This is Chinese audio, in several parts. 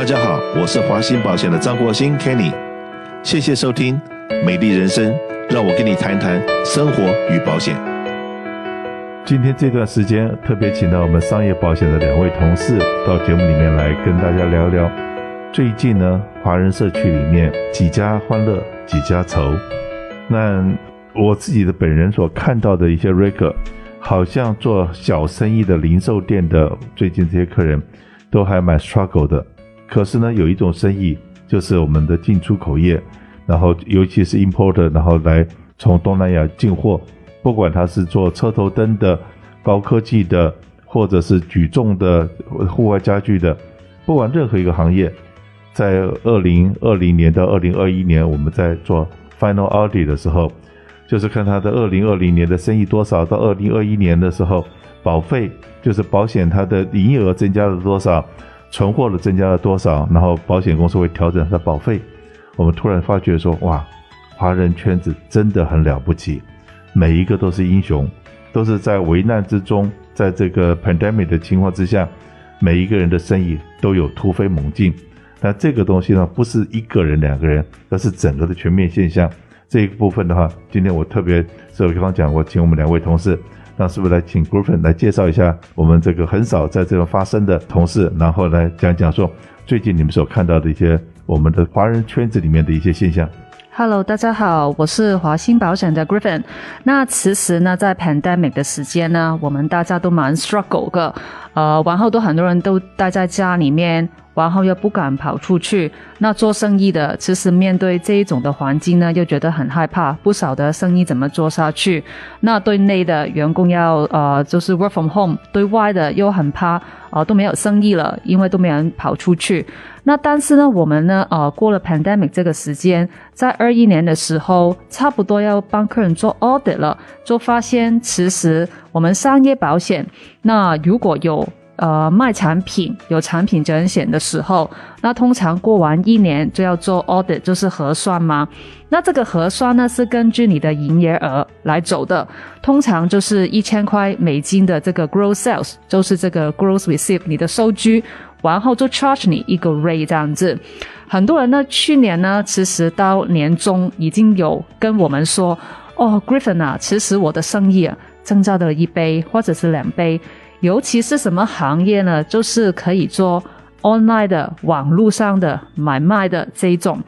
大家好，我是华兴保险的张国兴 Kenny，谢谢收听《美丽人生》，让我跟你谈谈生活与保险。今天这段时间特别请到我们商业保险的两位同事到节目里面来跟大家聊聊。最近呢，华人社区里面几家欢乐几家愁。那我自己的本人所看到的一些 reg，好像做小生意的零售店的最近这些客人都还蛮 struggle 的。可是呢，有一种生意就是我们的进出口业，然后尤其是 importer，然后来从东南亚进货，不管他是做车头灯的、高科技的，或者是举重的、户外家具的，不管任何一个行业，在二零二零年到二零二一年，我们在做 final audit 的时候，就是看他的二零二零年的生意多少，到二零二一年的时候，保费就是保险它的营业额增加了多少。存货的增加了多少？然后保险公司会调整它的保费。我们突然发觉说，哇，华人圈子真的很了不起，每一个都是英雄，都是在危难之中，在这个 pandemic 的情况之下，每一个人的生意都有突飞猛进。那这个东西呢，不是一个人、两个人，而是整个的全面现象。这一部分的话，今天我特别，所以我刚刚讲过，请我们两位同事。那是不是来请 Griffin 来介绍一下我们这个很少在这个发生的同事，然后来讲讲说最近你们所看到的一些我们的华人圈子里面的一些现象。Hello，大家好，我是华兴保险的 Griffin。那其实呢，在 pandemic 的时间呢，我们大家都蛮 struggle 的，呃，然后都很多人都待在家里面。然后又不敢跑出去，那做生意的其实面对这一种的环境呢，又觉得很害怕，不晓得生意怎么做下去。那对内的员工要呃，就是 work from home，对外的又很怕，啊、呃，都没有生意了，因为都没人跑出去。那但是呢，我们呢，呃，过了 pandemic 这个时间，在二一年的时候，差不多要帮客人做 audit 了，就发现其实我们商业保险，那如果有。呃，卖产品有产品责任险的时候，那通常过完一年就要做 audit，就是核算嘛。那这个核算呢，是根据你的营业额来走的，通常就是一千块美金的这个 gross sales，就是这个 gross receipt 你的收据，然后就 charge 你一个 rate 这样子。很多人呢，去年呢，其实到年终已经有跟我们说，哦，Griffin 啊，其实我的生意啊增加了一倍或者是两倍。尤其是什么行业呢？就是可以做 online 的网络上的买卖的这一种。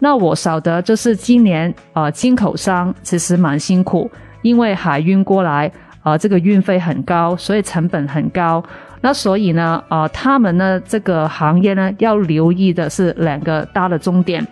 那我晓得，就是今年呃进口商其实蛮辛苦，因为海运过来，呃这个运费很高，所以成本很高。那所以呢，呃他们呢这个行业呢要留意的是两个大的重点。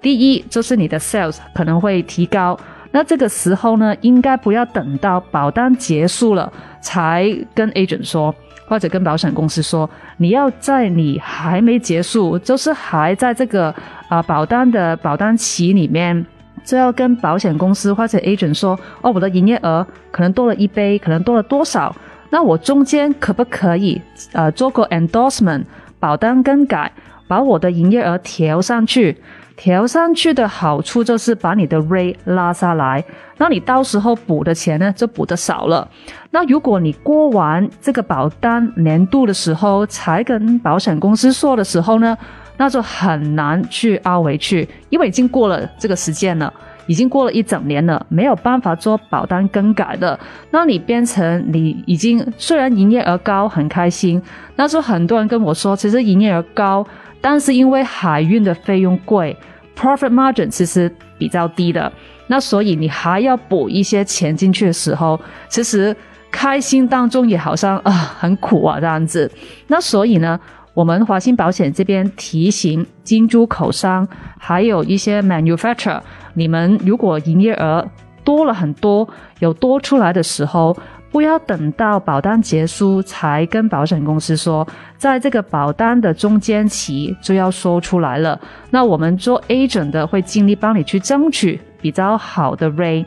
第一就是你的 sales 可能会提高。那这个时候呢，应该不要等到保单结束了才跟 agent 说，或者跟保险公司说，你要在你还没结束，就是还在这个啊、保单的保单期里面，就要跟保险公司或者 agent 说，哦，我的营业额可能多了一倍，可能多了多少？那我中间可不可以呃做个 endorsement 保单更改，把我的营业额调上去？调上去的好处就是把你的 rate 拉下来，那你到时候补的钱呢就补得少了。那如果你过完这个保单年度的时候才跟保险公司说的时候呢，那就很难去凹回去，因为已经过了这个时间了，已经过了一整年了，没有办法做保单更改的。那你变成你已经虽然营业额高很开心，那时候很多人跟我说，其实营业额高。但是因为海运的费用贵，profit margin 其实比较低的，那所以你还要补一些钱进去的时候，其实开心当中也好像啊、很苦啊这样子。那所以呢，我们华兴保险这边提醒金珠口商，还有一些 manufacturer，你们如果营业额多了很多，有多出来的时候。不要等到保单结束才跟保险公司说，在这个保单的中间期就要说出来了。那我们做 agent 的会尽力帮你去争取比较好的 rate。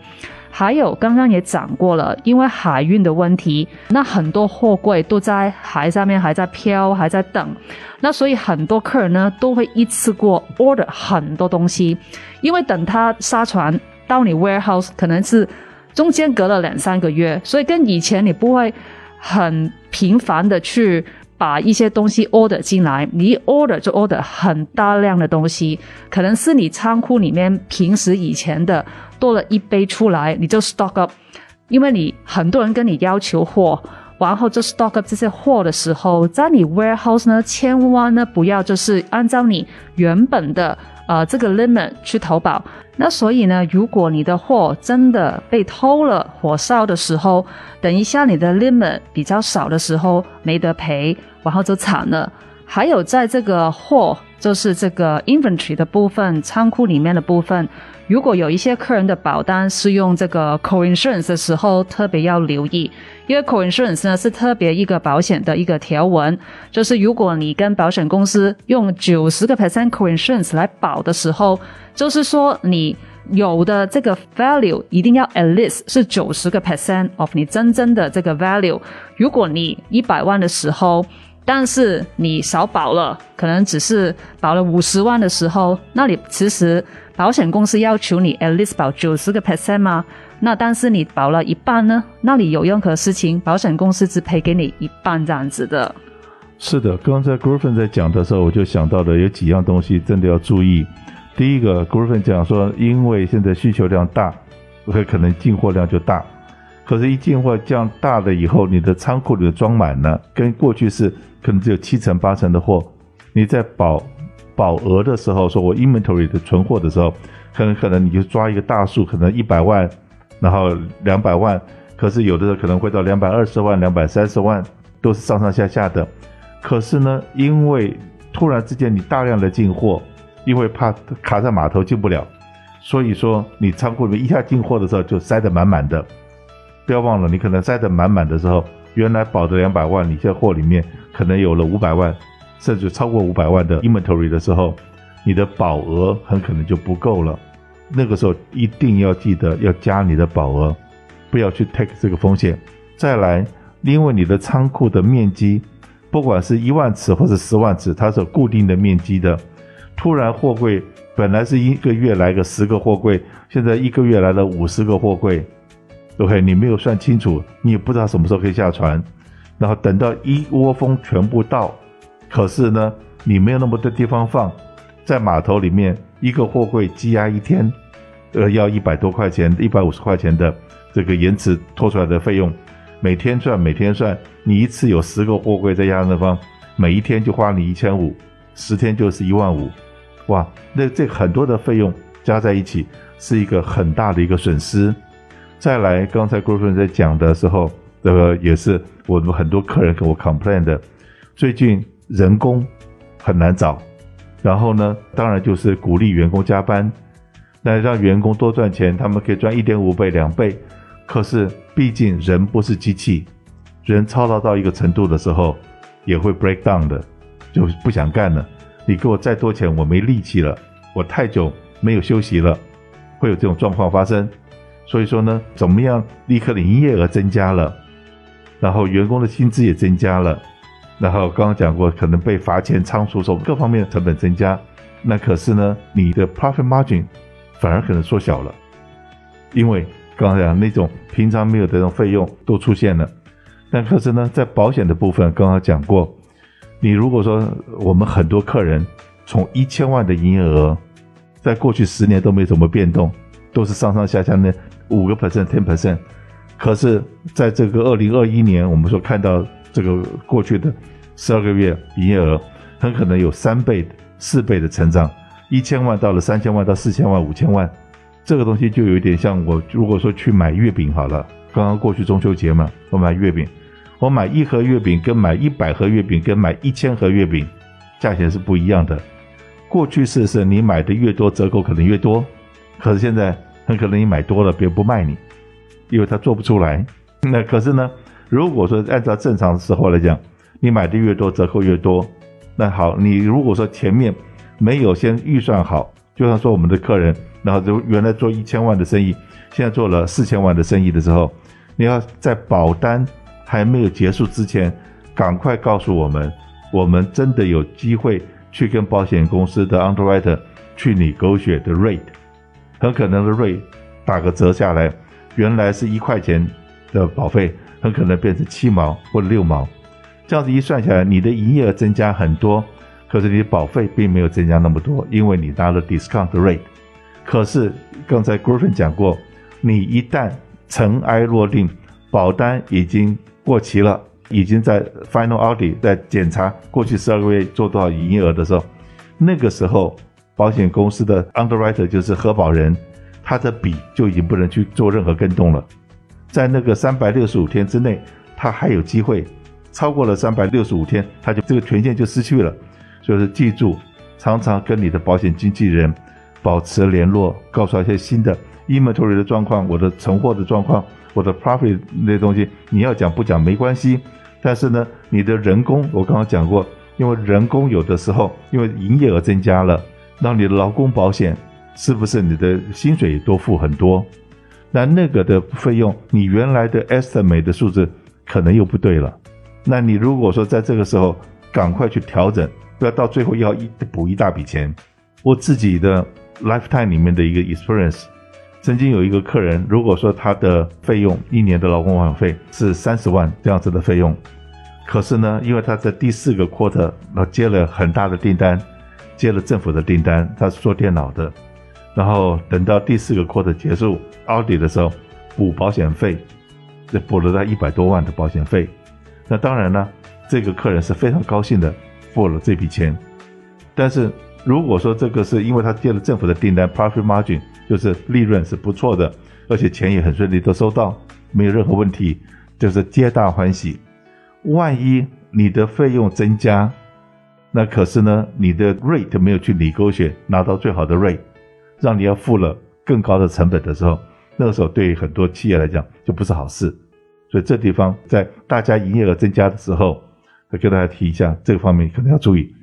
还有刚刚也讲过了，因为海运的问题，那很多货柜都在海上面还在漂，还在等。那所以很多客人呢都会一次过 order 很多东西，因为等他沙船到你 warehouse 可能是。中间隔了两三个月，所以跟以前你不会很频繁的去把一些东西 order 进来，你一 order 就 order 很大量的东西，可能是你仓库里面平时以前的多了一杯出来，你就 stock up，因为你很多人跟你要求货。然后就 stock up 这些货的时候，在你 warehouse 呢，千万呢不要就是按照你原本的呃这个 limit 去投保。那所以呢，如果你的货真的被偷了，火烧的时候，等一下你的 limit 比较少的时候没得赔，然后就惨了。还有在这个货，就是这个 inventory 的部分，仓库里面的部分。如果有一些客人的保单是用这个 co-insurance 的时候，特别要留意，因为 co-insurance 呢是特别一个保险的一个条文，就是如果你跟保险公司用九十个 percent co-insurance 来保的时候，就是说你有的这个 value 一定要 at least 是九十个 percent of 你真正的这个 value。如果你一百万的时候，但是你少保了，可能只是保了五十万的时候，那你其实。保险公司要求你 at least 保九十个 percent 吗？那但是你保了一半呢？那你有任何事情，保险公司只赔给你一半这样子的。是的，刚才 Griffin 在讲的时候，我就想到了有几样东西真的要注意。第一个，Griffin 讲说，因为现在需求量大，会可能进货量就大。可是，一进货降大了以后，你的仓库里的装满了，跟过去是可能只有七成八成的货，你在保。保额的时候，说我 inventory 的存货的时候，可能可能你就抓一个大数，可能一百万，然后两百万，可是有的时候可能会到两百二十万、两百三十万，都是上上下下的。可是呢，因为突然之间你大量的进货，因为怕卡在码头进不了，所以说你仓库里面一下进货的时候就塞得满满的。不要忘了，你可能塞得满满的时候，原来保的两百万，你现在货里面可能有了五百万。甚至超过五百万的 inventory 的时候，你的保额很可能就不够了。那个时候一定要记得要加你的保额，不要去 take 这个风险。再来，因为你的仓库的面积，不管是一万尺或者十万尺，它是有固定的面积的。突然货柜本来是一个月来个十个货柜，现在一个月来了五十个货柜，OK，你没有算清楚，你也不知道什么时候可以下船，然后等到一窝蜂全部到。可是呢，你没有那么多地方放，在码头里面，一个货柜积压一天，呃，要一百多块钱，一百五十块钱的这个延迟拖出来的费用，每天算，每天算，你一次有十个货柜在压那方，每一天就花你一千五，十天就是一万五，哇，那这很多的费用加在一起，是一个很大的一个损失。再来，刚才 Griffin 在讲的时候，这个也是我们很多客人跟我 complain 的，最近。人工很难找，然后呢，当然就是鼓励员工加班，那让员工多赚钱，他们可以赚一点五倍、两倍。可是毕竟人不是机器，人操劳到一个程度的时候，也会 break down 的，就不想干了。你给我再多钱，我没力气了，我太久没有休息了，会有这种状况发生。所以说呢，怎么样立刻的营业额增加了，然后员工的薪资也增加了。然后刚刚讲过，可能被罚钱、仓储什么各方面的成本增加，那可是呢，你的 profit margin 反而可能缩小了，因为刚才讲那种平常没有的这种费用都出现了。但可是呢，在保险的部分，刚刚讲过，你如果说我们很多客人从一千万的营业额，在过去十年都没怎么变动，都是上上下下那五个 percent、ten percent，可是在这个二零二一年，我们说看到这个过去的。十二个月营业额很可能有三倍、四倍的成长，一千万到了三千万到四千万、五千万，这个东西就有一点像我如果说去买月饼好了，刚刚过去中秋节嘛，我买月饼，我买一盒月饼跟买一百盒月饼跟买一千盒月饼，价钱是不一样的。过去是是你买的越多折扣可能越多，可是现在很可能你买多了别人不卖你，因为他做不出来。那可是呢，如果说按照正常的时候来讲，你买的越多，折扣越多。那好，你如果说前面没有先预算好，就像说我们的客人，然后就原来做一千万的生意，现在做了四千万的生意的时候，你要在保单还没有结束之前，赶快告诉我们，我们真的有机会去跟保险公司的 underwriter 去你狗血的 rate，很可能的 rate 打个折下来，原来是一块钱的保费，很可能变成七毛或者六毛。这样子一算下来，你的营业额增加很多，可是你的保费并没有增加那么多，因为你拿了 discount rate。可是刚才 Griffin 讲过，你一旦尘埃落定，保单已经过期了，已经在 final audit 在检查过去十二个月做多少营业额的时候，那个时候保险公司的 underwriter 就是核保人，他的笔就已经不能去做任何跟动了。在那个三百六十五天之内，他还有机会，超过了三百六十五天，他就这个权限就失去了。所以说，记住，常常跟你的保险经纪人保持联络，告诉他一些新的 inventory 的状况，我的存货的状况。我的 profit 那些东西，你要讲不讲没关系，但是呢，你的人工我刚刚讲过，因为人工有的时候因为营业额增加了，那你的劳工保险是不是你的薪水多付很多？那那个的费用，你原来的 estimate 的数字可能又不对了。那你如果说在这个时候赶快去调整，不要到最后要一补一大笔钱。我自己的 lifetime 里面的一个 experience。曾经有一个客人，如果说他的费用一年的劳工保险费是三十万这样子的费用，可是呢，因为他在第四个 quarter 那接了很大的订单，接了政府的订单，他是做电脑的，然后等到第四个 quarter 结束 audi 的时候补保险费，这补了他一百多万的保险费。那当然呢，这个客人是非常高兴的付了这笔钱，但是如果说这个是因为他接了政府的订单，profit margin。就是利润是不错的，而且钱也很顺利都收到，没有任何问题，就是皆大欢喜。万一你的费用增加，那可是呢，你的 rate 没有去理勾选拿到最好的 rate，让你要付了更高的成本的时候，那个时候对于很多企业来讲就不是好事。所以这地方在大家营业额增加的时候，再跟大家提一下，这个方面可能要注意。